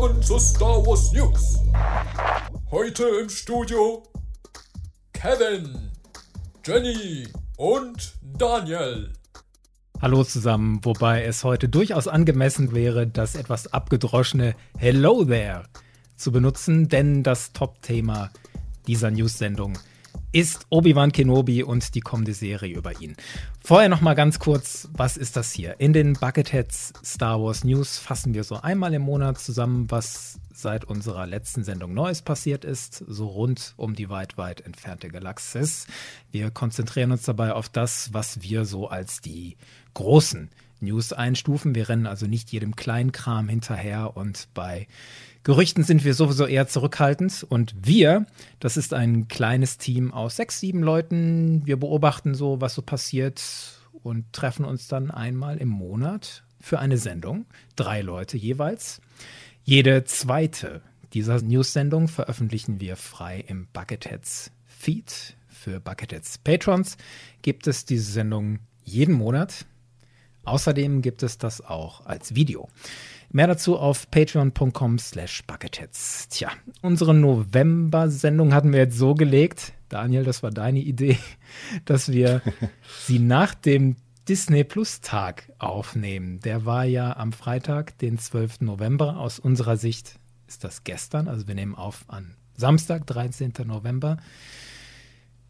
willkommen zu Star Wars News. Heute im Studio Kevin, Jenny und Daniel. Hallo zusammen, wobei es heute durchaus angemessen wäre, das etwas abgedroschene Hello there zu benutzen, denn das Top-Thema dieser News-Sendung ist Obi-Wan Kenobi und die kommende Serie über ihn. Vorher noch mal ganz kurz, was ist das hier? In den Bucketheads Star Wars News fassen wir so einmal im Monat zusammen, was seit unserer letzten Sendung Neues passiert ist, so rund um die weit, weit entfernte Galaxis. Wir konzentrieren uns dabei auf das, was wir so als die großen News einstufen. Wir rennen also nicht jedem Kleinkram hinterher und bei Gerüchten sind wir sowieso eher zurückhaltend und wir, das ist ein kleines Team aus sechs, sieben Leuten. Wir beobachten so, was so passiert und treffen uns dann einmal im Monat für eine Sendung. Drei Leute jeweils. Jede zweite dieser News-Sendung veröffentlichen wir frei im Bucketheads Feed. Für Bucketheads Patrons gibt es diese Sendung jeden Monat. Außerdem gibt es das auch als Video. Mehr dazu auf patreon.com slash bucketheads. Tja, unsere November-Sendung hatten wir jetzt so gelegt, Daniel, das war deine Idee, dass wir sie nach dem Disney Plus Tag aufnehmen. Der war ja am Freitag, den 12. November. Aus unserer Sicht ist das gestern, also wir nehmen auf an Samstag, 13. November.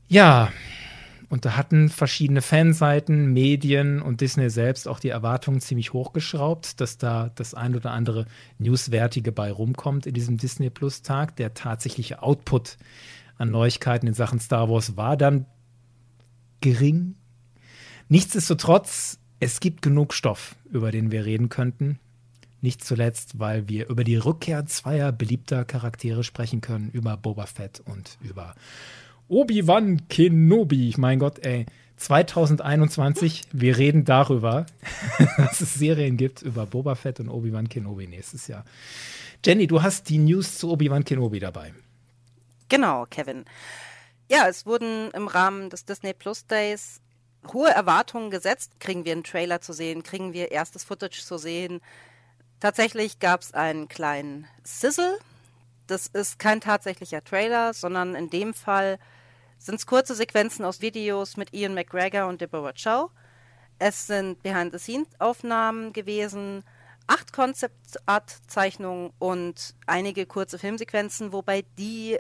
Ja, und da hatten verschiedene Fanseiten, Medien und Disney selbst auch die Erwartungen ziemlich hochgeschraubt, dass da das ein oder andere Newswertige bei rumkommt in diesem Disney Plus Tag. Der tatsächliche Output an Neuigkeiten in Sachen Star Wars war dann gering. Nichtsdestotrotz, es gibt genug Stoff, über den wir reden könnten. Nicht zuletzt, weil wir über die Rückkehr zweier beliebter Charaktere sprechen können, über Boba Fett und über Obi-Wan Kenobi. Mein Gott, ey. 2021, wir reden darüber, dass es Serien gibt über Boba Fett und Obi-Wan Kenobi nächstes Jahr. Jenny, du hast die News zu Obi-Wan Kenobi dabei. Genau, Kevin. Ja, es wurden im Rahmen des Disney Plus Days hohe Erwartungen gesetzt. Kriegen wir einen Trailer zu sehen? Kriegen wir erstes Footage zu sehen? Tatsächlich gab es einen kleinen Sizzle. Das ist kein tatsächlicher Trailer, sondern in dem Fall sind es kurze Sequenzen aus Videos mit Ian McGregor und Deborah Chow. Es sind Behind-the-Scenes-Aufnahmen gewesen, acht Concept-Art-Zeichnungen und einige kurze Filmsequenzen, wobei die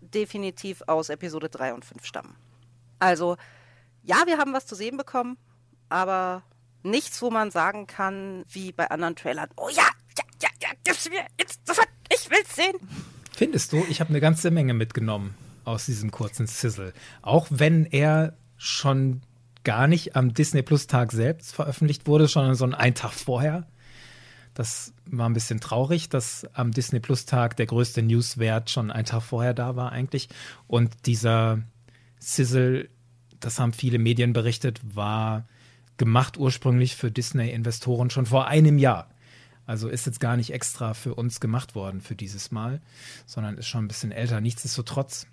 definitiv aus Episode 3 und 5 stammen. Also, ja, wir haben was zu sehen bekommen, aber nichts, wo man sagen kann, wie bei anderen Trailern, oh ja, ja, ja, ja, gib's mir jetzt sofort, ich will's sehen. Findest du, ich habe eine ganze Menge mitgenommen aus diesem kurzen Sizzle. Auch wenn er schon gar nicht am Disney Plus Tag selbst veröffentlicht wurde, sondern so einen Tag vorher. Das war ein bisschen traurig, dass am Disney Plus Tag der größte Newswert schon einen Tag vorher da war eigentlich. Und dieser Sizzle, das haben viele Medien berichtet, war gemacht ursprünglich für Disney-Investoren schon vor einem Jahr. Also ist jetzt gar nicht extra für uns gemacht worden für dieses Mal, sondern ist schon ein bisschen älter. Nichtsdestotrotz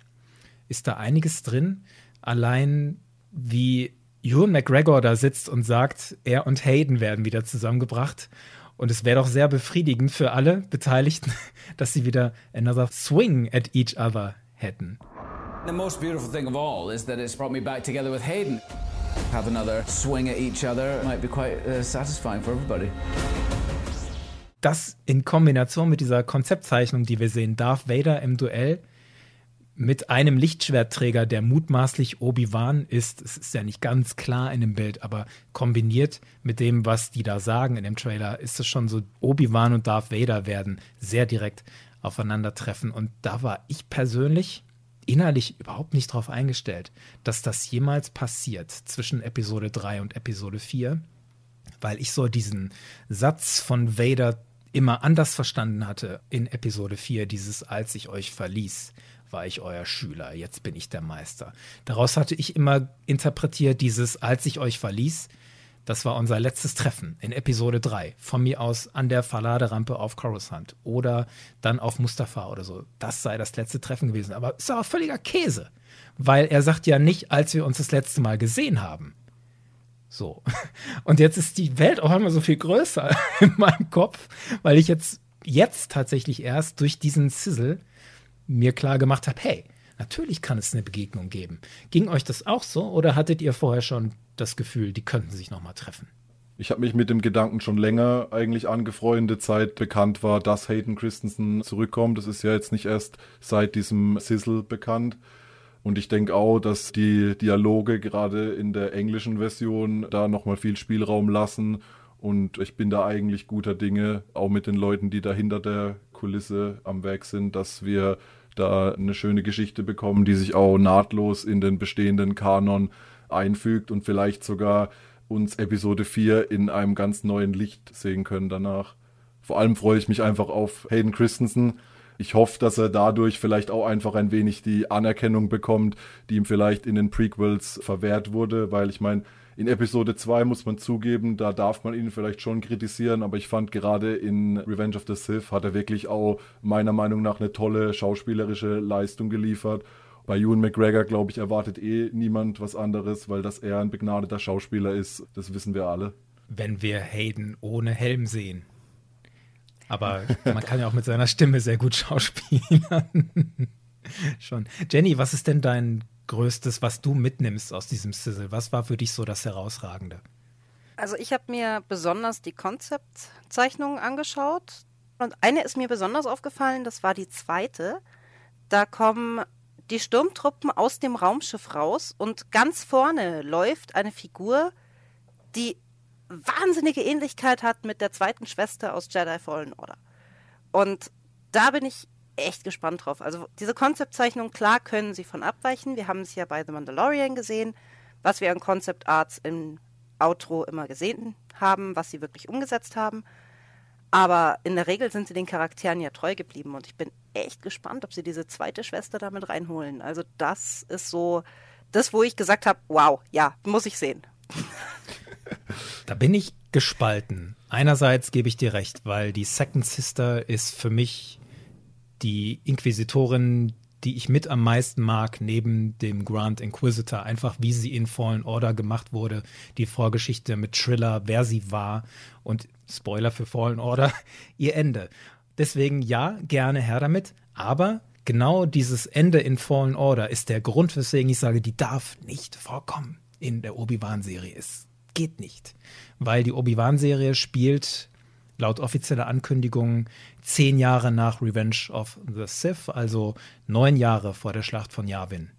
ist da einiges drin. Allein wie Ewan McGregor da sitzt und sagt, er und Hayden werden wieder zusammengebracht. Und es wäre doch sehr befriedigend für alle Beteiligten, dass sie wieder another swing at each other hätten. The most beautiful thing of all is that it's brought me back together with Hayden. Have another swing at each other might be quite uh, satisfying for everybody. Das in Kombination mit dieser Konzeptzeichnung, die wir sehen, Darth Vader im Duell mit einem Lichtschwertträger, der mutmaßlich Obi-Wan ist. Es ist ja nicht ganz klar in dem Bild, aber kombiniert mit dem, was die da sagen in dem Trailer, ist es schon so, Obi-Wan und Darth Vader werden sehr direkt aufeinandertreffen. Und da war ich persönlich innerlich überhaupt nicht drauf eingestellt, dass das jemals passiert zwischen Episode 3 und Episode 4, weil ich so diesen Satz von Vader immer anders verstanden hatte in Episode 4, dieses als ich euch verließ war ich euer Schüler, jetzt bin ich der Meister. Daraus hatte ich immer interpretiert, dieses, als ich euch verließ, das war unser letztes Treffen in Episode 3. Von mir aus an der Verladerampe auf Coruscant oder dann auf Mustafa oder so. Das sei das letzte Treffen gewesen. Aber es ist aber völliger Käse. Weil er sagt ja nicht, als wir uns das letzte Mal gesehen haben. So. Und jetzt ist die Welt auch einmal so viel größer in meinem Kopf, weil ich jetzt jetzt tatsächlich erst durch diesen Sizzle mir klar gemacht habe, hey, natürlich kann es eine Begegnung geben. Ging euch das auch so oder hattet ihr vorher schon das Gefühl, die könnten sich nochmal treffen? Ich habe mich mit dem Gedanken schon länger eigentlich angefreundet, seit bekannt war, dass Hayden Christensen zurückkommt. Das ist ja jetzt nicht erst seit diesem Sizzle bekannt. Und ich denke auch, dass die Dialoge gerade in der englischen Version da nochmal viel Spielraum lassen. Und ich bin da eigentlich guter Dinge, auch mit den Leuten, die da hinter der Kulisse am Werk sind, dass wir da eine schöne Geschichte bekommen, die sich auch nahtlos in den bestehenden Kanon einfügt und vielleicht sogar uns Episode 4 in einem ganz neuen Licht sehen können danach. Vor allem freue ich mich einfach auf Hayden Christensen. Ich hoffe, dass er dadurch vielleicht auch einfach ein wenig die Anerkennung bekommt, die ihm vielleicht in den Prequels verwehrt wurde, weil ich meine, in Episode 2 muss man zugeben, da darf man ihn vielleicht schon kritisieren, aber ich fand gerade in Revenge of the Sith hat er wirklich auch meiner Meinung nach eine tolle schauspielerische Leistung geliefert. Bei Ewan McGregor, glaube ich, erwartet eh niemand was anderes, weil das er ein begnadeter Schauspieler ist. Das wissen wir alle. Wenn wir Hayden ohne Helm sehen. Aber man kann ja auch mit seiner Stimme sehr gut schauspielern. Schon. Jenny, was ist denn dein Größtes, was du mitnimmst aus diesem Sizzle? Was war für dich so das Herausragende? Also ich habe mir besonders die Konzeptzeichnungen angeschaut und eine ist mir besonders aufgefallen, das war die zweite. Da kommen die Sturmtruppen aus dem Raumschiff raus und ganz vorne läuft eine Figur, die wahnsinnige Ähnlichkeit hat mit der zweiten Schwester aus Jedi Fallen Order. Und da bin ich echt gespannt drauf. Also diese Konzeptzeichnung, klar können sie von abweichen. Wir haben es ja bei The Mandalorian gesehen, was wir an Concept Arts im Outro immer gesehen haben, was sie wirklich umgesetzt haben. Aber in der Regel sind sie den Charakteren ja treu geblieben und ich bin echt gespannt, ob sie diese zweite Schwester damit reinholen. Also das ist so das, wo ich gesagt habe, wow, ja, muss ich sehen. Da bin ich gespalten. Einerseits gebe ich dir recht, weil die Second Sister ist für mich die Inquisitorin, die ich mit am meisten mag, neben dem Grand Inquisitor, einfach wie sie in Fallen Order gemacht wurde, die Vorgeschichte mit Triller, wer sie war und Spoiler für Fallen Order, ihr Ende. Deswegen ja, gerne her damit, aber genau dieses Ende in Fallen Order ist der Grund, weswegen ich sage, die darf nicht vorkommen in der Obi-Wan-Serie. Es geht nicht, weil die Obi-Wan-Serie spielt laut offizieller Ankündigung zehn Jahre nach Revenge of the Sith, also neun Jahre vor der Schlacht von Yavin.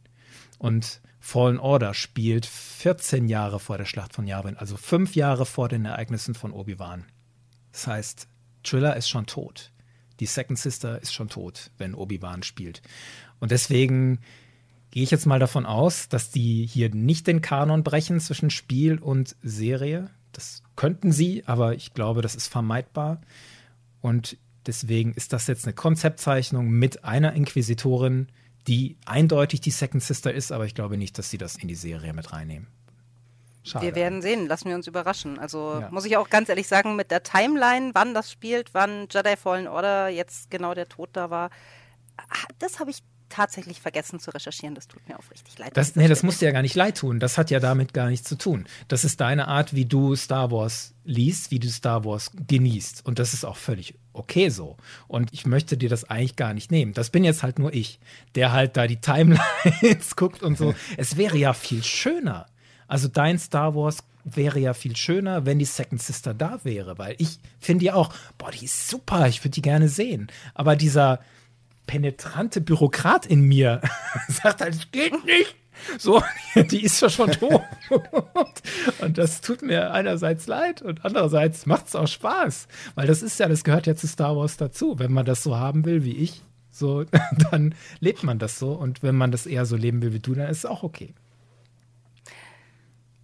Und Fallen Order spielt 14 Jahre vor der Schlacht von Yavin, also fünf Jahre vor den Ereignissen von Obi-Wan. Das heißt, Triller ist schon tot. Die Second Sister ist schon tot, wenn Obi-Wan spielt. Und deswegen gehe ich jetzt mal davon aus, dass die hier nicht den Kanon brechen zwischen Spiel und Serie, das könnten sie, aber ich glaube, das ist vermeidbar. Und deswegen ist das jetzt eine Konzeptzeichnung mit einer Inquisitorin, die eindeutig die Second Sister ist, aber ich glaube nicht, dass sie das in die Serie mit reinnehmen. Schade. Wir werden sehen, lassen wir uns überraschen. Also ja. muss ich auch ganz ehrlich sagen, mit der Timeline, wann das spielt, wann Jedi Fallen Order jetzt genau der Tod da war, das habe ich tatsächlich vergessen zu recherchieren. Das tut mir auch richtig leid. Das, nee, das muss dir ja gar nicht leid tun. Das hat ja damit gar nichts zu tun. Das ist deine Art, wie du Star Wars liest, wie du Star Wars genießt. Und das ist auch völlig okay so. Und ich möchte dir das eigentlich gar nicht nehmen. Das bin jetzt halt nur ich, der halt da die Timelines guckt und so. Es wäre ja viel schöner. Also dein Star Wars wäre ja viel schöner, wenn die Second Sister da wäre, weil ich finde ja auch, boah, die ist super, ich würde die gerne sehen. Aber dieser, penetrante Bürokrat in mir sagt halt, es geht nicht. So, die ist ja schon tot. und das tut mir einerseits leid und andererseits macht es auch Spaß. Weil das ist ja, das gehört ja zu Star Wars dazu. Wenn man das so haben will wie ich, so, dann lebt man das so. Und wenn man das eher so leben will wie du, dann ist es auch okay.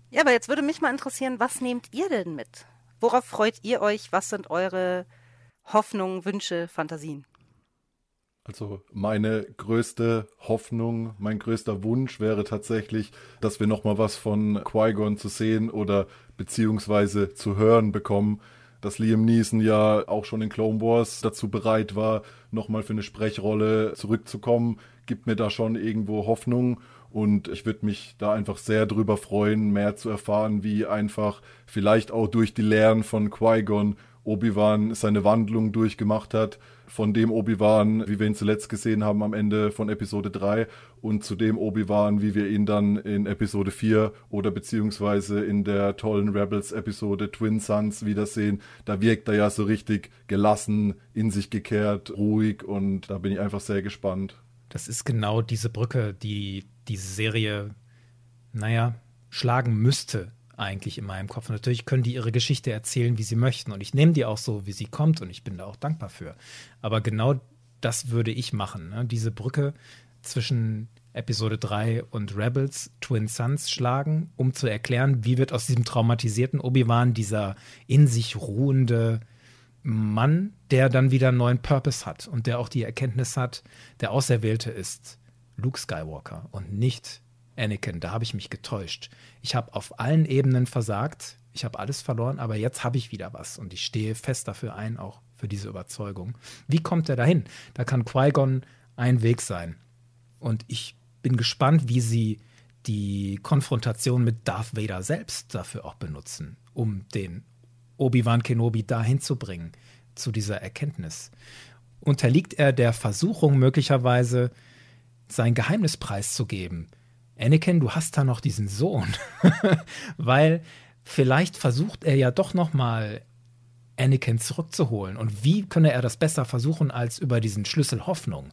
Ja, aber jetzt würde mich mal interessieren, was nehmt ihr denn mit? Worauf freut ihr euch? Was sind eure Hoffnungen, Wünsche, Fantasien? Also meine größte Hoffnung, mein größter Wunsch wäre tatsächlich, dass wir noch mal was von Qui-Gon zu sehen oder beziehungsweise zu hören bekommen, dass Liam Neeson ja auch schon in Clone Wars dazu bereit war, noch mal für eine Sprechrolle zurückzukommen, gibt mir da schon irgendwo Hoffnung. Und ich würde mich da einfach sehr drüber freuen, mehr zu erfahren, wie einfach vielleicht auch durch die Lehren von Qui-Gon Obi-Wan seine Wandlung durchgemacht hat, von dem Obi-Wan, wie wir ihn zuletzt gesehen haben am Ende von Episode 3 und zu dem Obi-Wan, wie wir ihn dann in Episode 4 oder beziehungsweise in der tollen Rebels-Episode Twin Sons wiedersehen. Da wirkt er ja so richtig gelassen, in sich gekehrt, ruhig und da bin ich einfach sehr gespannt. Das ist genau diese Brücke, die diese Serie, naja, schlagen müsste eigentlich in meinem Kopf. natürlich können die ihre Geschichte erzählen, wie sie möchten. Und ich nehme die auch so, wie sie kommt. Und ich bin da auch dankbar für. Aber genau das würde ich machen. Ne? Diese Brücke zwischen Episode 3 und Rebels Twin Sons schlagen, um zu erklären, wie wird aus diesem traumatisierten Obi-Wan dieser in sich ruhende Mann, der dann wieder einen neuen Purpose hat und der auch die Erkenntnis hat, der Auserwählte ist Luke Skywalker und nicht Anakin, da habe ich mich getäuscht. Ich habe auf allen Ebenen versagt, ich habe alles verloren, aber jetzt habe ich wieder was und ich stehe fest dafür ein, auch für diese Überzeugung. Wie kommt er dahin? Da kann Qui-Gon ein Weg sein. Und ich bin gespannt, wie sie die Konfrontation mit Darth Vader selbst dafür auch benutzen, um den Obi-Wan Kenobi dahin zu bringen, zu dieser Erkenntnis. Unterliegt er der Versuchung möglicherweise, sein Geheimnis preiszugeben? Anakin, du hast da noch diesen Sohn. Weil vielleicht versucht er ja doch noch mal Anakin zurückzuholen. Und wie könne er das besser versuchen als über diesen Schlüssel Hoffnung?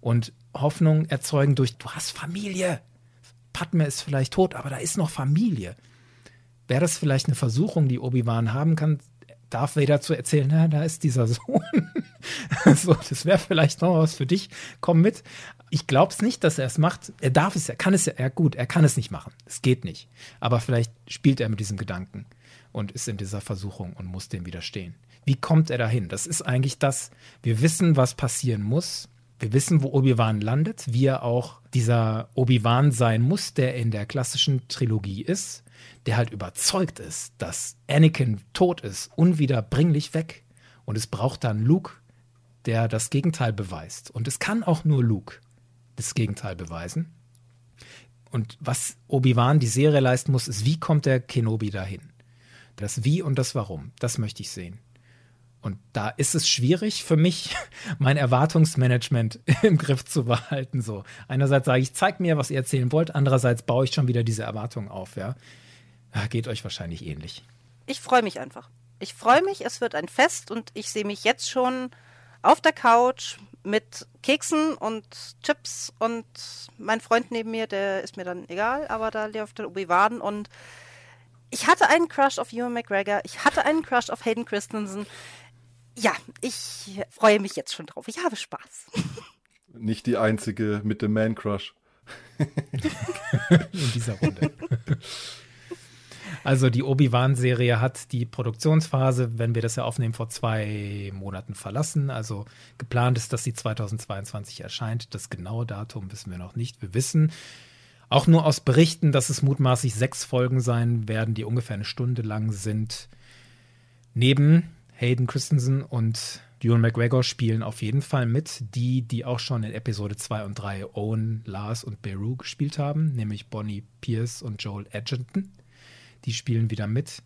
Und Hoffnung erzeugen durch, du hast Familie. Padme ist vielleicht tot, aber da ist noch Familie. Wäre das vielleicht eine Versuchung, die Obi-Wan haben kann, Darth Vader zu erzählen, na, da ist dieser Sohn. so, das wäre vielleicht noch was für dich. Komm mit. Ich glaube es nicht, dass er es macht. Er darf es, er kann es ja, ja gut, er kann es nicht machen. Es geht nicht. Aber vielleicht spielt er mit diesem Gedanken und ist in dieser Versuchung und muss dem widerstehen. Wie kommt er dahin? Das ist eigentlich das, wir wissen, was passieren muss. Wir wissen, wo Obi-Wan landet, wie er auch dieser Obi-Wan sein muss, der in der klassischen Trilogie ist der halt überzeugt ist, dass Anakin tot ist, unwiederbringlich weg. Und es braucht dann Luke, der das Gegenteil beweist. Und es kann auch nur Luke das Gegenteil beweisen. Und was Obi-Wan die Serie leisten muss, ist, wie kommt der Kenobi dahin? Das Wie und das Warum, das möchte ich sehen. Und da ist es schwierig für mich, mein Erwartungsmanagement im Griff zu behalten. So einerseits sage ich, zeigt mir, was ihr erzählen wollt. Andererseits baue ich schon wieder diese Erwartungen auf. Ja, Geht euch wahrscheinlich ähnlich. Ich freue mich einfach. Ich freue mich, es wird ein Fest und ich sehe mich jetzt schon auf der Couch mit Keksen und Chips und mein Freund neben mir, der ist mir dann egal, aber da läuft der Obi-Wan und ich hatte einen Crush auf Ewan McGregor, ich hatte einen Crush auf Hayden Christensen. Ja, ich freue mich jetzt schon drauf. Ich habe Spaß. Nicht die einzige mit dem Man-Crush. In dieser Runde. Also die Obi-Wan-Serie hat die Produktionsphase, wenn wir das ja aufnehmen, vor zwei Monaten verlassen. Also geplant ist, dass sie 2022 erscheint. Das genaue Datum wissen wir noch nicht. Wir wissen auch nur aus Berichten, dass es mutmaßlich sechs Folgen sein werden, die ungefähr eine Stunde lang sind. Neben Hayden Christensen und Ewan McGregor spielen auf jeden Fall mit, die, die auch schon in Episode 2 und 3 Owen, Lars und Beru gespielt haben, nämlich Bonnie Pierce und Joel Edgerton. Die spielen wieder mit.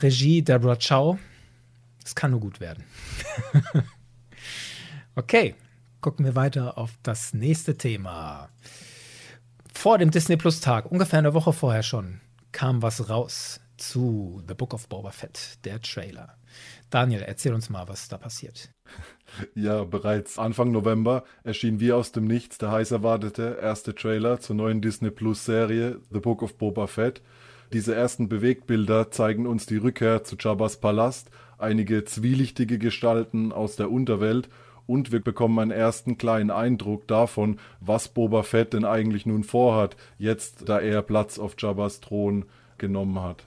Regie Deborah Chow. Es kann nur gut werden. okay, gucken wir weiter auf das nächste Thema. Vor dem Disney Plus Tag, ungefähr eine Woche vorher schon, kam was raus zu The Book of Boba Fett, der Trailer. Daniel, erzähl uns mal, was da passiert. Ja, bereits Anfang November erschien wie aus dem Nichts der heiß erwartete erste Trailer zur neuen Disney Plus Serie The Book of Boba Fett. Diese ersten Bewegtbilder zeigen uns die Rückkehr zu Jabba's Palast, einige zwielichtige Gestalten aus der Unterwelt und wir bekommen einen ersten kleinen Eindruck davon, was Boba Fett denn eigentlich nun vorhat, jetzt da er Platz auf Jabba's Thron genommen hat.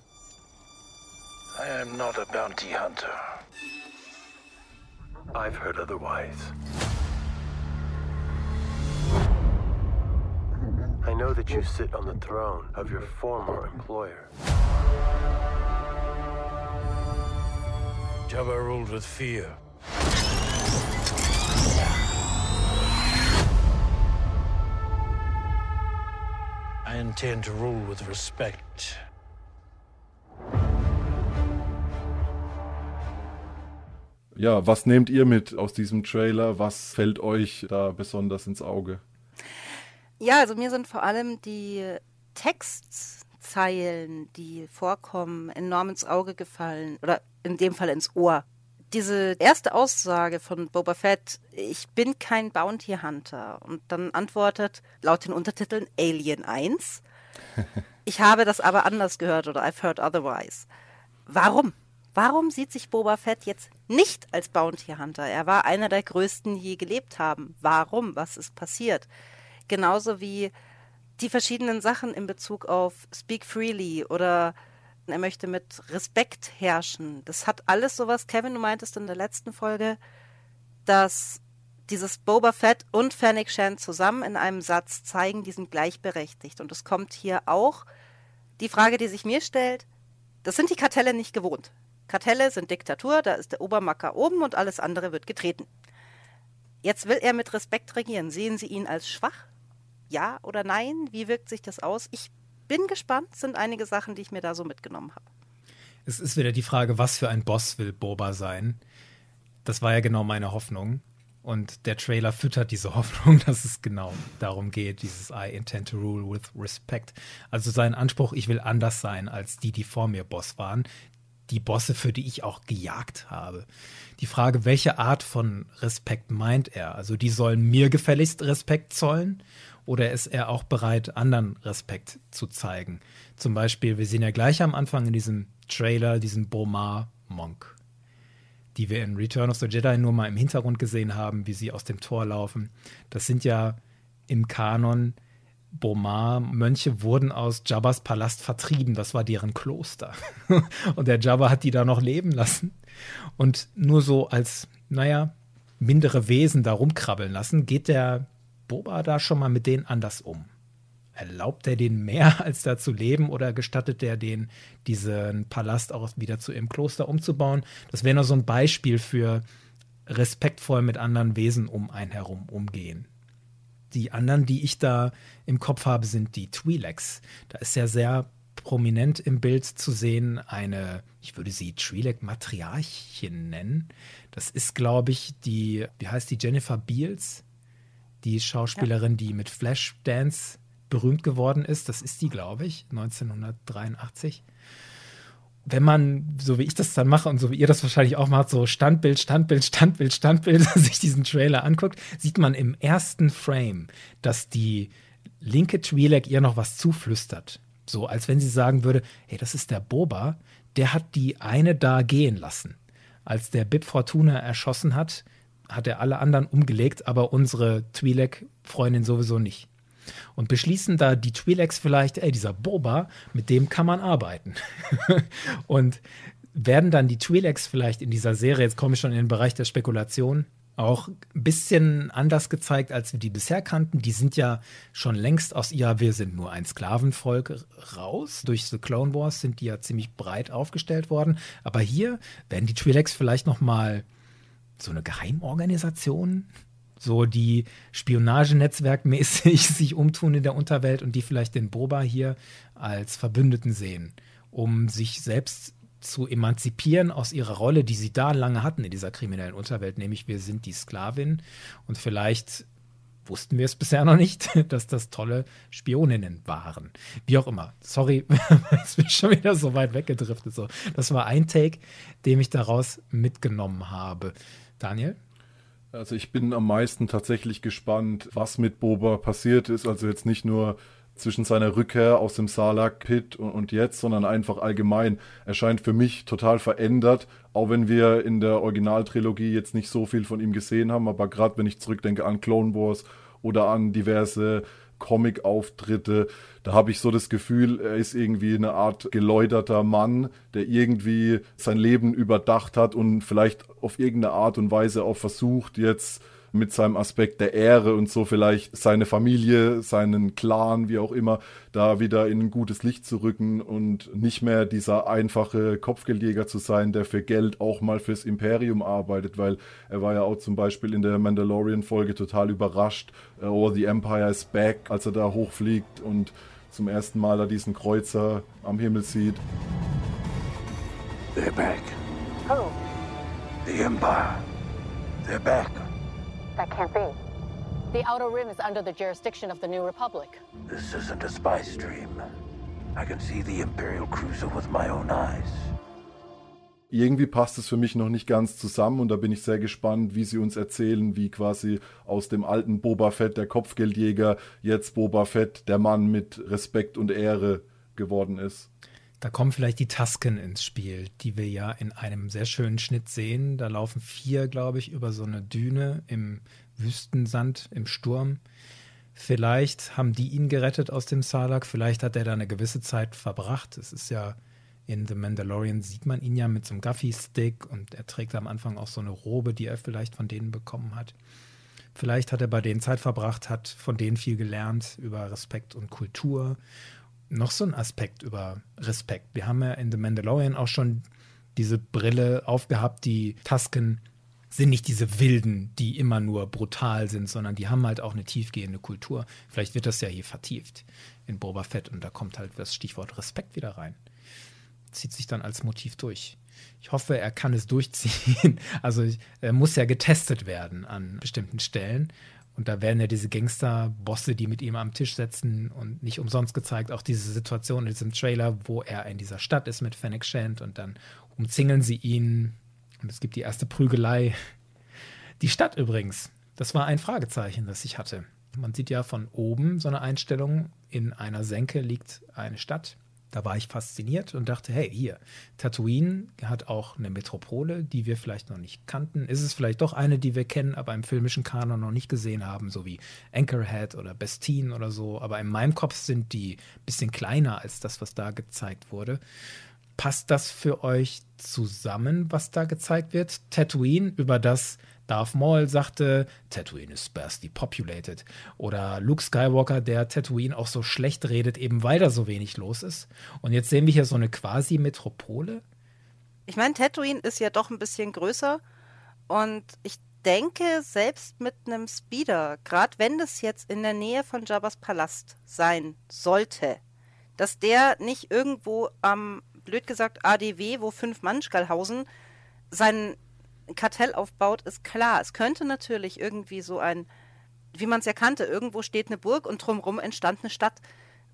I am not a bounty hunter. I've heard otherwise. Know that you sit on the throne of your former employer. Jabba ruled with fear. I intend to rule with respect. Ja, was nehmt ihr mit aus diesem Trailer? Was fällt euch da besonders ins Auge? Ja, also mir sind vor allem die Textzeilen, die vorkommen, enorm ins Auge gefallen oder in dem Fall ins Ohr. Diese erste Aussage von Boba Fett, ich bin kein Bounty Hunter, und dann antwortet laut den Untertiteln Alien 1. Ich habe das aber anders gehört oder I've heard otherwise. Warum? Warum sieht sich Boba Fett jetzt nicht als Bounty Hunter? Er war einer der größten, die je gelebt haben. Warum? Was ist passiert? Genauso wie die verschiedenen Sachen in Bezug auf Speak Freely oder er möchte mit Respekt herrschen. Das hat alles sowas, Kevin, du meintest in der letzten Folge, dass dieses Boba Fett und Fennec Shan zusammen in einem Satz zeigen, die sind gleichberechtigt. Und es kommt hier auch die Frage, die sich mir stellt, das sind die Kartelle nicht gewohnt. Kartelle sind Diktatur, da ist der Obermacker oben und alles andere wird getreten. Jetzt will er mit Respekt regieren. Sehen Sie ihn als schwach? Ja oder nein? Wie wirkt sich das aus? Ich bin gespannt, sind einige Sachen, die ich mir da so mitgenommen habe. Es ist wieder die Frage, was für ein Boss will Boba sein? Das war ja genau meine Hoffnung. Und der Trailer füttert diese Hoffnung, dass es genau darum geht, dieses I intend to rule with respect. Also sein Anspruch, ich will anders sein als die, die vor mir Boss waren. Die Bosse, für die ich auch gejagt habe. Die Frage, welche Art von Respekt meint er? Also die sollen mir gefälligst Respekt zollen oder ist er auch bereit, anderen Respekt zu zeigen? Zum Beispiel, wir sehen ja gleich am Anfang in diesem Trailer diesen Bomar Monk, die wir in Return of the Jedi nur mal im Hintergrund gesehen haben, wie sie aus dem Tor laufen. Das sind ja im Kanon Bomar-Mönche wurden aus Jabbas Palast vertrieben. Das war deren Kloster. Und der Jabba hat die da noch leben lassen. Und nur so als, naja, mindere Wesen da rumkrabbeln lassen, geht der Boba da schon mal mit denen anders um? Erlaubt er denen mehr, als da zu leben, oder gestattet er denen, diesen Palast auch wieder zu ihrem Kloster umzubauen? Das wäre nur so ein Beispiel für respektvoll mit anderen Wesen um einen herum umgehen. Die anderen, die ich da im Kopf habe, sind die Twi'leks. Da ist ja sehr prominent im Bild zu sehen eine, ich würde sie Twi'lek-Matriarchin nennen. Das ist, glaube ich, die, wie heißt die, Jennifer Beals? Die Schauspielerin, ja. die mit Flashdance berühmt geworden ist. Das ist die, glaube ich, 1983. Wenn man, so wie ich das dann mache und so wie ihr das wahrscheinlich auch macht, so Standbild, Standbild, Standbild, Standbild, sich diesen Trailer anguckt, sieht man im ersten Frame, dass die linke Twi'lek ihr noch was zuflüstert. So, als wenn sie sagen würde, hey, das ist der Boba, der hat die eine da gehen lassen. Als der Bib Fortuna erschossen hat, hat er alle anderen umgelegt, aber unsere Twi'lek-Freundin sowieso nicht. Und beschließen da die Twi'leks vielleicht, ey, dieser Boba, mit dem kann man arbeiten. und werden dann die Twi'leks vielleicht in dieser Serie, jetzt komme ich schon in den Bereich der Spekulation, auch ein bisschen anders gezeigt, als wir die bisher kannten. Die sind ja schon längst aus ihr, wir sind nur ein Sklavenvolk raus. Durch The Clone Wars sind die ja ziemlich breit aufgestellt worden. Aber hier werden die Twi'leks vielleicht noch mal so eine Geheimorganisation, so die Spionagenetzwerkmäßig sich umtun in der Unterwelt und die vielleicht den Boba hier als Verbündeten sehen, um sich selbst zu emanzipieren aus ihrer Rolle, die sie da lange hatten in dieser kriminellen Unterwelt, nämlich wir sind die Sklavin und vielleicht wussten wir es bisher noch nicht, dass das tolle Spioninnen waren. Wie auch immer. Sorry, es bin schon wieder so weit weggedriftet. So, das war ein Take, den ich daraus mitgenommen habe. Daniel? Also ich bin am meisten tatsächlich gespannt, was mit Boba passiert ist. Also jetzt nicht nur zwischen seiner Rückkehr aus dem Salak-Pit und, jetzt, sondern einfach allgemein. Er scheint für mich total verändert, auch wenn wir in der Originaltrilogie jetzt nicht so viel von ihm gesehen haben. Aber gerade wenn ich zurückdenke an Clone Wars oder an diverse Comic-Auftritte. Da habe ich so das Gefühl, er ist irgendwie eine Art geläuterter Mann, der irgendwie sein Leben überdacht hat und vielleicht auf irgendeine Art und Weise auch versucht, jetzt mit seinem Aspekt der Ehre und so vielleicht seine Familie, seinen Clan, wie auch immer, da wieder in ein gutes Licht zu rücken und nicht mehr dieser einfache Kopfgeldjäger zu sein, der für Geld auch mal fürs Imperium arbeitet, weil er war ja auch zum Beispiel in der Mandalorian-Folge total überrascht, oh, the Empire is back, als er da hochfliegt und zum ersten Mal da diesen Kreuzer am Himmel sieht. They're back. Oh. The Empire. They're back. That can't be. The Outer Rim is under the jurisdiction of the New Republic. This isn't a spy stream. I can see the Imperial Cruiser with my own eyes. Irgendwie passt es für mich noch nicht ganz zusammen und da bin ich sehr gespannt, wie sie uns erzählen, wie quasi aus dem alten Boba Fett, der Kopfgeldjäger, jetzt Boba Fett, der Mann mit Respekt und Ehre geworden ist. Da kommen vielleicht die Tasken ins Spiel, die wir ja in einem sehr schönen Schnitt sehen. Da laufen vier, glaube ich, über so eine Düne im Wüstensand, im Sturm. Vielleicht haben die ihn gerettet aus dem Salak, vielleicht hat er da eine gewisse Zeit verbracht. Es ist ja in The Mandalorian sieht man ihn ja mit so einem Guffy-Stick und er trägt am Anfang auch so eine Robe, die er vielleicht von denen bekommen hat. Vielleicht hat er bei denen Zeit verbracht, hat von denen viel gelernt über Respekt und Kultur. Noch so ein Aspekt über Respekt. Wir haben ja in The Mandalorian auch schon diese Brille aufgehabt, die Tasken sind nicht diese Wilden, die immer nur brutal sind, sondern die haben halt auch eine tiefgehende Kultur. Vielleicht wird das ja hier vertieft in Boba Fett und da kommt halt das Stichwort Respekt wieder rein zieht sich dann als Motiv durch. Ich hoffe, er kann es durchziehen. Also er muss ja getestet werden an bestimmten Stellen. Und da werden ja diese Gangster-Bosse, die mit ihm am Tisch sitzen und nicht umsonst gezeigt, auch diese Situation in diesem Trailer, wo er in dieser Stadt ist mit Fennec Shand und dann umzingeln sie ihn und es gibt die erste Prügelei. Die Stadt übrigens, das war ein Fragezeichen, das ich hatte. Man sieht ja von oben so eine Einstellung, in einer Senke liegt eine Stadt da war ich fasziniert und dachte, hey, hier, Tatooine hat auch eine Metropole, die wir vielleicht noch nicht kannten. Ist es vielleicht doch eine, die wir kennen, aber im filmischen Kanon noch nicht gesehen haben, so wie Anchorhead oder Bestine oder so. Aber in meinem Kopf sind die ein bisschen kleiner als das, was da gezeigt wurde. Passt das für euch zusammen, was da gezeigt wird? Tatooine, über das Darth Maul sagte, Tatooine is sparsely populated. Oder Luke Skywalker, der Tatooine auch so schlecht redet, eben weil da so wenig los ist. Und jetzt sehen wir hier so eine quasi Metropole. Ich meine, Tatooine ist ja doch ein bisschen größer. Und ich denke, selbst mit einem Speeder, gerade wenn das jetzt in der Nähe von Jabba's Palast sein sollte, dass der nicht irgendwo am, blöd gesagt, ADW, wo fünf Manschgal hausen, seinen Kartell aufbaut, ist klar. Es könnte natürlich irgendwie so ein, wie man es ja kannte, irgendwo steht eine Burg und drumherum entstand eine Stadt.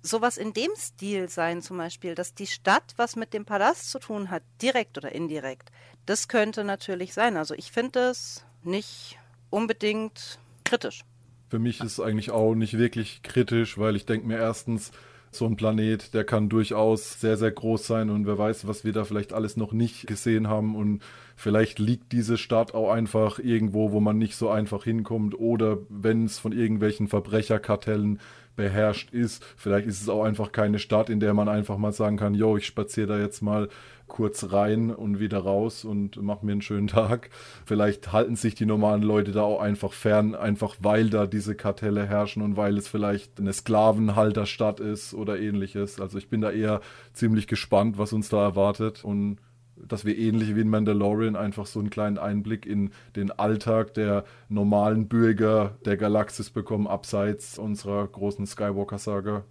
Sowas in dem Stil sein zum Beispiel, dass die Stadt was mit dem Palast zu tun hat, direkt oder indirekt. Das könnte natürlich sein. Also ich finde es nicht unbedingt kritisch. Für mich ist es eigentlich auch nicht wirklich kritisch, weil ich denke mir erstens, so ein Planet, der kann durchaus sehr, sehr groß sein und wer weiß, was wir da vielleicht alles noch nicht gesehen haben und vielleicht liegt diese Stadt auch einfach irgendwo, wo man nicht so einfach hinkommt oder wenn es von irgendwelchen Verbrecherkartellen beherrscht ist. Vielleicht ist es auch einfach keine Stadt, in der man einfach mal sagen kann, yo, ich spaziere da jetzt mal kurz rein und wieder raus und mache mir einen schönen Tag. Vielleicht halten sich die normalen Leute da auch einfach fern, einfach weil da diese Kartelle herrschen und weil es vielleicht eine Sklavenhalterstadt ist oder ähnliches. Also ich bin da eher ziemlich gespannt, was uns da erwartet und dass wir ähnlich wie in Mandalorian einfach so einen kleinen Einblick in den Alltag der normalen Bürger der Galaxis bekommen, abseits unserer großen Skywalker-Saga.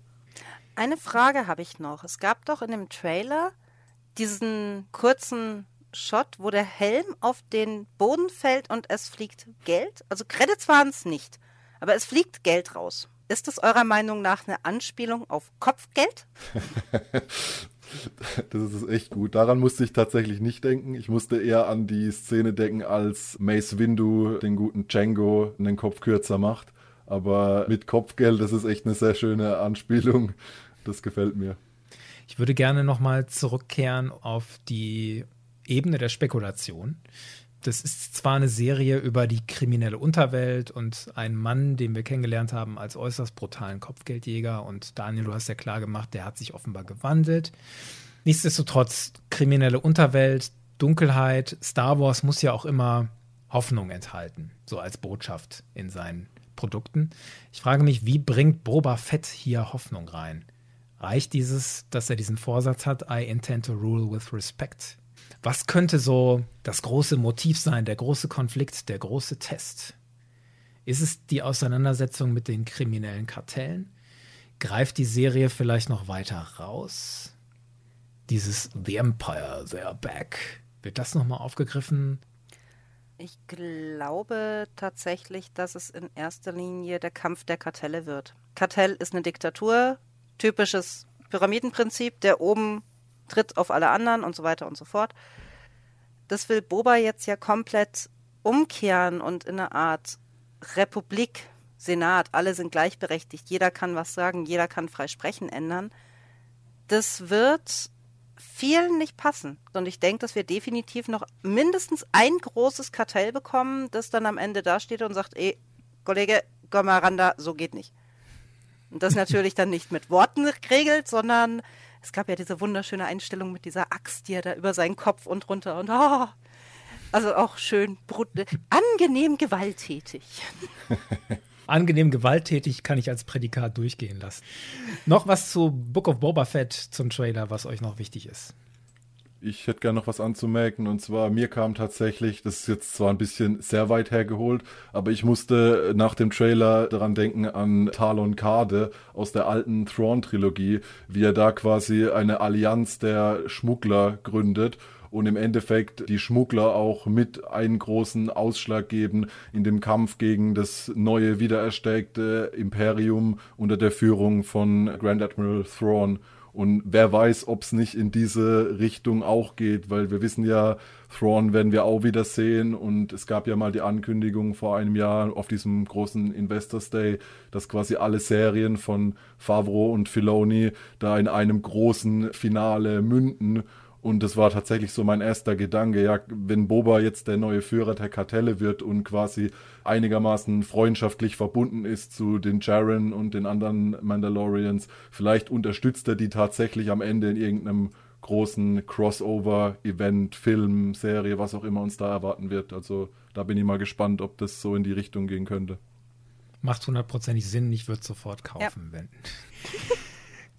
Eine Frage habe ich noch. Es gab doch in dem Trailer diesen kurzen Shot, wo der Helm auf den Boden fällt und es fliegt Geld. Also Credits waren es nicht, aber es fliegt Geld raus. Ist das eurer Meinung nach eine Anspielung auf Kopfgeld? Das ist echt gut. Daran musste ich tatsächlich nicht denken. Ich musste eher an die Szene denken, als Mace Windu den guten Django den Kopf kürzer macht. Aber mit Kopfgeld, das ist echt eine sehr schöne Anspielung. Das gefällt mir. Ich würde gerne nochmal zurückkehren auf die Ebene der Spekulation. Das ist zwar eine Serie über die kriminelle Unterwelt und einen Mann, den wir kennengelernt haben als äußerst brutalen Kopfgeldjäger. Und Daniel, du hast ja klar gemacht, der hat sich offenbar gewandelt. Nichtsdestotrotz, kriminelle Unterwelt, Dunkelheit, Star Wars muss ja auch immer Hoffnung enthalten, so als Botschaft in seinen Produkten. Ich frage mich, wie bringt Boba Fett hier Hoffnung rein? Reicht dieses, dass er diesen Vorsatz hat, I intend to rule with respect? Was könnte so das große Motiv sein, der große Konflikt, der große Test? Ist es die Auseinandersetzung mit den kriminellen Kartellen? Greift die Serie vielleicht noch weiter raus? Dieses The Empire, they're back. Wird das nochmal aufgegriffen? Ich glaube tatsächlich, dass es in erster Linie der Kampf der Kartelle wird. Kartell ist eine Diktatur, typisches Pyramidenprinzip, der oben tritt auf alle anderen und so weiter und so fort. Das will Boba jetzt ja komplett umkehren und in eine Art Republik, Senat, alle sind gleichberechtigt, jeder kann was sagen, jeder kann frei sprechen ändern. Das wird vielen nicht passen. Und ich denke, dass wir definitiv noch mindestens ein großes Kartell bekommen, das dann am Ende dasteht und sagt, ey, Kollege, komm mal ran da, so geht nicht. Und das natürlich dann nicht mit Worten geregelt, sondern es gab ja diese wunderschöne Einstellung mit dieser Axt, die er da über seinen Kopf und runter und oh, also auch schön angenehm gewalttätig. Angenehm gewalttätig kann ich als Prädikat durchgehen lassen. Noch was zu Book of Boba Fett zum Trailer, was euch noch wichtig ist. Ich hätte gerne noch was anzumerken und zwar mir kam tatsächlich, das ist jetzt zwar ein bisschen sehr weit hergeholt, aber ich musste nach dem Trailer daran denken an Talon Kade aus der alten Thrawn-Trilogie, wie er da quasi eine Allianz der Schmuggler gründet und im Endeffekt die Schmuggler auch mit einen großen Ausschlag geben in dem Kampf gegen das neue wiedererstärkte Imperium unter der Führung von Grand Admiral Thrawn. Und wer weiß, ob es nicht in diese Richtung auch geht, weil wir wissen ja, Thrawn werden wir auch wieder sehen. Und es gab ja mal die Ankündigung vor einem Jahr auf diesem großen Investors Day, dass quasi alle Serien von Favreau und Filoni da in einem großen Finale münden und das war tatsächlich so mein erster Gedanke, ja, wenn Boba jetzt der neue Führer der Kartelle wird und quasi einigermaßen freundschaftlich verbunden ist zu den Jaren und den anderen Mandalorians, vielleicht unterstützt er die tatsächlich am Ende in irgendeinem großen Crossover-Event, Film, Serie, was auch immer uns da erwarten wird. Also da bin ich mal gespannt, ob das so in die Richtung gehen könnte. Macht hundertprozentig Sinn, ich würde sofort kaufen, ja. wenn.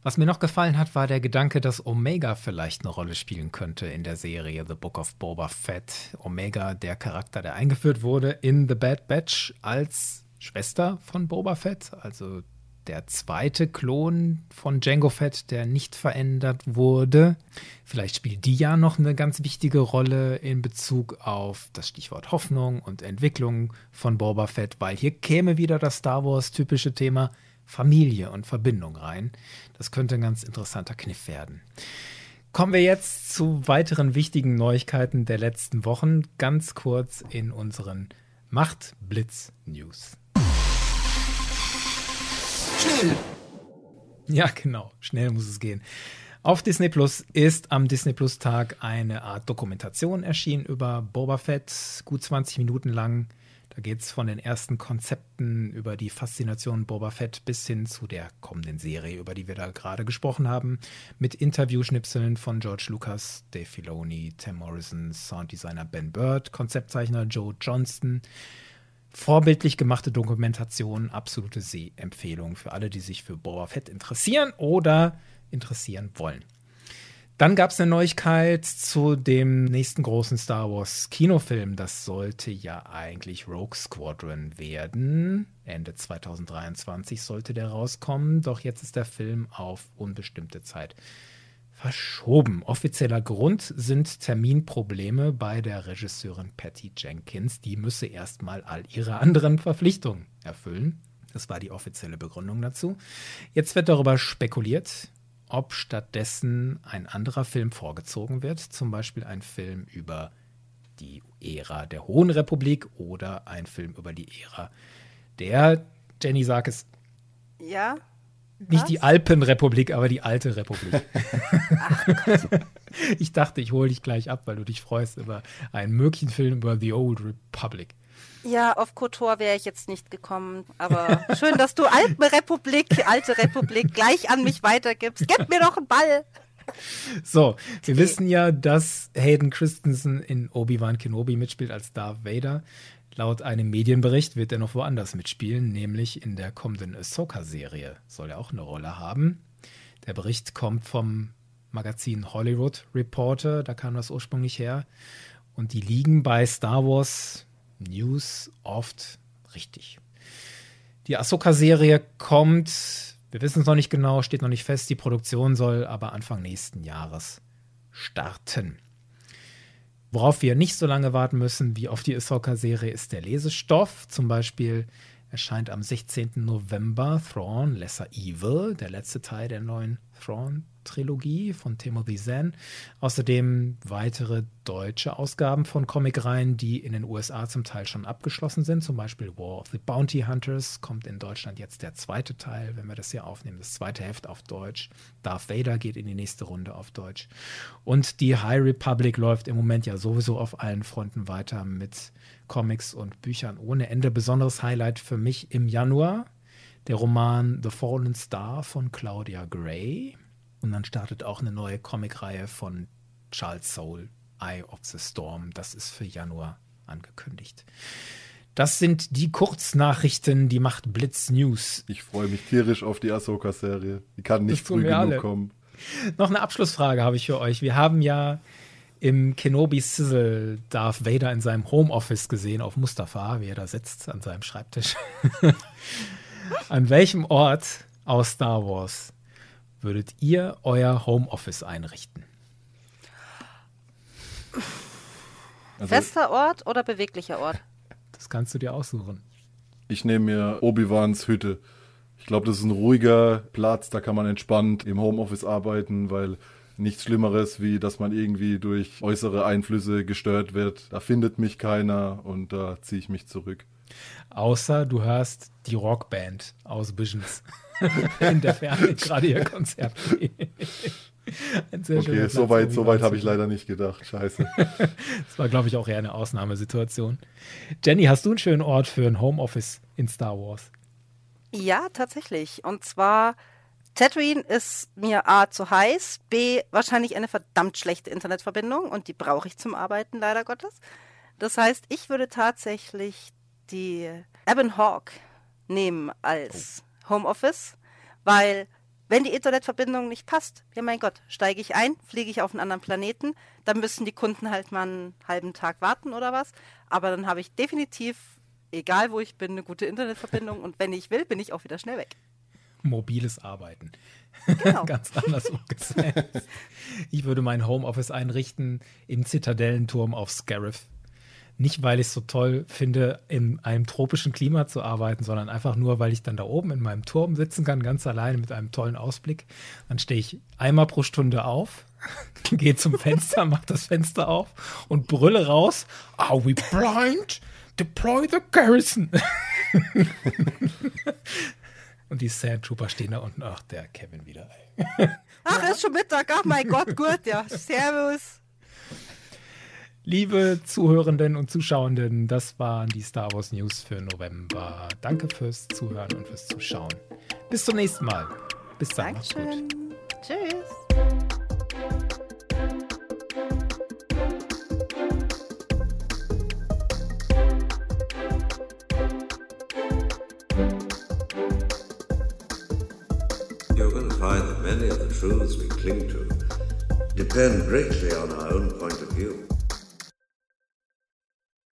Was mir noch gefallen hat, war der Gedanke, dass Omega vielleicht eine Rolle spielen könnte in der Serie The Book of Boba Fett. Omega, der Charakter, der eingeführt wurde in The Bad Batch als Schwester von Boba Fett, also der zweite Klon von Django Fett, der nicht verändert wurde. Vielleicht spielt die ja noch eine ganz wichtige Rolle in Bezug auf das Stichwort Hoffnung und Entwicklung von Boba Fett, weil hier käme wieder das Star Wars typische Thema Familie und Verbindung rein. Das könnte ein ganz interessanter Kniff werden. Kommen wir jetzt zu weiteren wichtigen Neuigkeiten der letzten Wochen, ganz kurz in unseren Machtblitz-News. Schnell! Ja, genau, schnell muss es gehen. Auf Disney Plus ist am Disney Plus Tag eine Art Dokumentation erschienen über Boba Fett, gut 20 Minuten lang. Da geht es von den ersten Konzepten über die Faszination Boba Fett bis hin zu der kommenden Serie, über die wir da gerade gesprochen haben, mit Interviewschnipseln von George Lucas, Dave Filoni, Tim Morrison, Sounddesigner Ben Bird, Konzeptzeichner Joe Johnston. Vorbildlich gemachte Dokumentation, absolute Sehempfehlung für alle, die sich für Boba Fett interessieren oder interessieren wollen. Dann gab es eine Neuigkeit zu dem nächsten großen Star Wars Kinofilm. Das sollte ja eigentlich Rogue Squadron werden. Ende 2023 sollte der rauskommen. Doch jetzt ist der Film auf unbestimmte Zeit verschoben. Offizieller Grund sind Terminprobleme bei der Regisseurin Patty Jenkins. Die müsse erstmal all ihre anderen Verpflichtungen erfüllen. Das war die offizielle Begründung dazu. Jetzt wird darüber spekuliert, ob stattdessen ein anderer Film vorgezogen wird, zum Beispiel ein Film über die Ära der Hohen Republik oder ein Film über die Ära der, Jenny sagt es, ja, nicht Was? die Alpenrepublik, aber die alte Republik. Ach ich dachte, ich hole dich gleich ab, weil du dich freust über einen möglichen Film über The Old Republic. Ja, auf Kotor wäre ich jetzt nicht gekommen, aber schön, dass du Alpenrepublik, alte Republik, gleich an mich weitergibst. Gib mir doch einen Ball. So, wir wissen ja, dass Hayden Christensen in Obi-Wan Kenobi mitspielt als Darth Vader. Laut einem Medienbericht wird er noch woanders mitspielen, nämlich in der kommenden Ahsoka-Serie soll er auch eine Rolle haben. Der Bericht kommt vom Magazin Hollywood Reporter, da kam das ursprünglich her. Und die liegen bei Star Wars News oft richtig. Die Ahsoka-Serie kommt, wir wissen es noch nicht genau, steht noch nicht fest. Die Produktion soll aber Anfang nächsten Jahres starten. Worauf wir nicht so lange warten müssen wie auf die Ahsoka-Serie ist der Lesestoff. Zum Beispiel erscheint am 16. November Thrawn Lesser Evil, der letzte Teil der neuen Thrawn Trilogie von Timothy Zahn. Außerdem weitere deutsche Ausgaben von Comicreihen, die in den USA zum Teil schon abgeschlossen sind. Zum Beispiel War of the Bounty Hunters kommt in Deutschland jetzt der zweite Teil, wenn wir das hier aufnehmen, das zweite Heft auf Deutsch. Darth Vader geht in die nächste Runde auf Deutsch. Und die High Republic läuft im Moment ja sowieso auf allen Fronten weiter mit Comics und Büchern ohne Ende. Besonderes Highlight für mich im Januar der Roman The Fallen Star von Claudia Gray. Und dann startet auch eine neue Comicreihe von Charles Soule, Eye of the Storm. Das ist für Januar angekündigt. Das sind die Kurznachrichten, die macht Blitz News. Ich freue mich tierisch auf die Ahsoka-Serie. Die kann nicht früh genug alle. kommen. Noch eine Abschlussfrage habe ich für euch. Wir haben ja im Kenobi Sizzle Darth Vader in seinem Homeoffice gesehen auf Mustafa, wie er da sitzt an seinem Schreibtisch. an welchem Ort aus Star Wars würdet ihr euer Homeoffice einrichten? Also, Fester Ort oder beweglicher Ort? Das kannst du dir aussuchen. Ich nehme mir Obi-Wans Hütte. Ich glaube, das ist ein ruhiger Platz, da kann man entspannt im Homeoffice arbeiten, weil nichts Schlimmeres, wie dass man irgendwie durch äußere Einflüsse gestört wird. Da findet mich keiner und da ziehe ich mich zurück. Außer du hörst die Rockband aus Visions in der Ferne gerade ihr Konzert. okay, so weit, so weit habe ich leider nicht gedacht. Scheiße. das war, glaube ich, auch eher eine Ausnahmesituation. Jenny, hast du einen schönen Ort für ein Homeoffice in Star Wars? Ja, tatsächlich. Und zwar Tatooine ist mir A zu heiß, B wahrscheinlich eine verdammt schlechte Internetverbindung und die brauche ich zum Arbeiten leider Gottes. Das heißt, ich würde tatsächlich die Ebon Hawk nehmen als oh. Homeoffice, weil wenn die Internetverbindung nicht passt, ja mein Gott, steige ich ein, fliege ich auf einen anderen Planeten, dann müssen die Kunden halt mal einen halben Tag warten oder was. Aber dann habe ich definitiv, egal wo ich bin, eine gute Internetverbindung und wenn ich will, bin ich auch wieder schnell weg mobiles Arbeiten. Genau. Ganz anders umgesetzt. Ich würde mein Homeoffice einrichten im Zitadellenturm auf Scarif. Nicht, weil ich es so toll finde, in einem tropischen Klima zu arbeiten, sondern einfach nur, weil ich dann da oben in meinem Turm sitzen kann, ganz alleine mit einem tollen Ausblick. Dann stehe ich einmal pro Stunde auf, gehe zum Fenster, mache das Fenster auf und brülle raus: Are we blind? Deploy the garrison. Und die Sandtrooper stehen da unten. Ach, der Kevin wieder. Ach, ist schon Mittag. Ach, mein Gott, gut, ja. Servus. Liebe Zuhörenden und Zuschauenden, das waren die Star Wars News für November. Danke fürs Zuhören und fürs Zuschauen. Bis zum nächsten Mal. Bis dann. Dankeschön. Tschüss. find that many of the truths we cling to depend greatly on our own point of view.